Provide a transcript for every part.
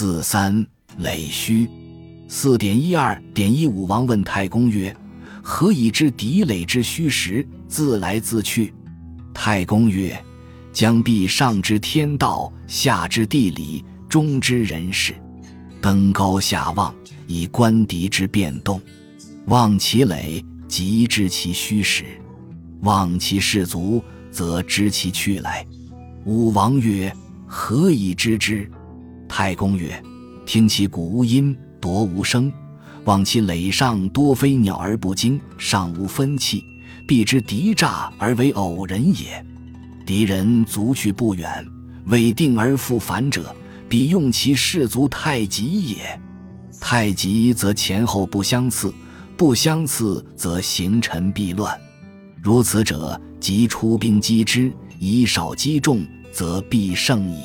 四三垒虚。四点一二点一五。王问太公曰：“何以知敌垒之虚实，自来自去？”太公曰：“将必上知天道，下知地理，中知人事。登高下望，以观敌之变动。望其垒，即知其虚实；望其士卒，则知其去来。”武王曰：“何以知之？”太公曰：“听其鼓无音。”夺无声，望其垒上多飞鸟而不惊，上无分气，必知敌诈而为偶人也。敌人卒去不远，未定而复返者，必用其士卒太急也。太急则前后不相次，不相次则行臣必乱。如此者，即出兵击之，以少击众，则必胜矣。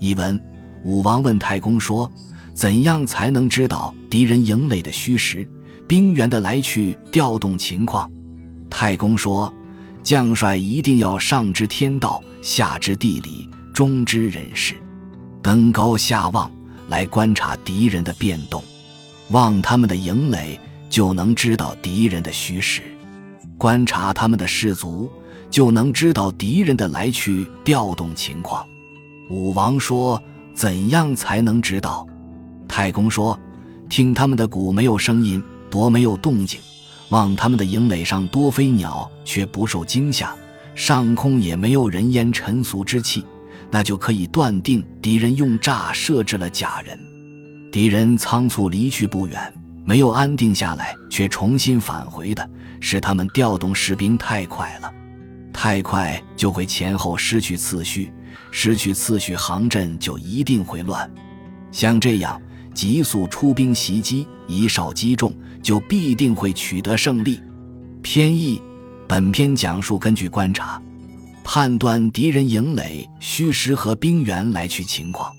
译文：武王问太公说。怎样才能知道敌人营垒的虚实、兵员的来去、调动情况？太公说：“将帅一定要上知天道，下知地理，中知人事，登高下望来观察敌人的变动，望他们的营垒，就能知道敌人的虚实；观察他们的士卒，就能知道敌人的来去、调动情况。”武王说：“怎样才能知道？”太公说：“听他们的鼓没有声音，夺没有动静；望他们的营垒上多飞鸟，却不受惊吓，上空也没有人烟尘俗之气，那就可以断定敌人用诈设置了假人。敌人仓促离去不远，没有安定下来，却重新返回的，是他们调动士兵太快了。太快就会前后失去次序，失去次序，行阵就一定会乱。像这样。”急速出兵袭击，以少击众，就必定会取得胜利。偏义，本篇讲述根据观察，判断敌人营垒虚实和兵员来去情况。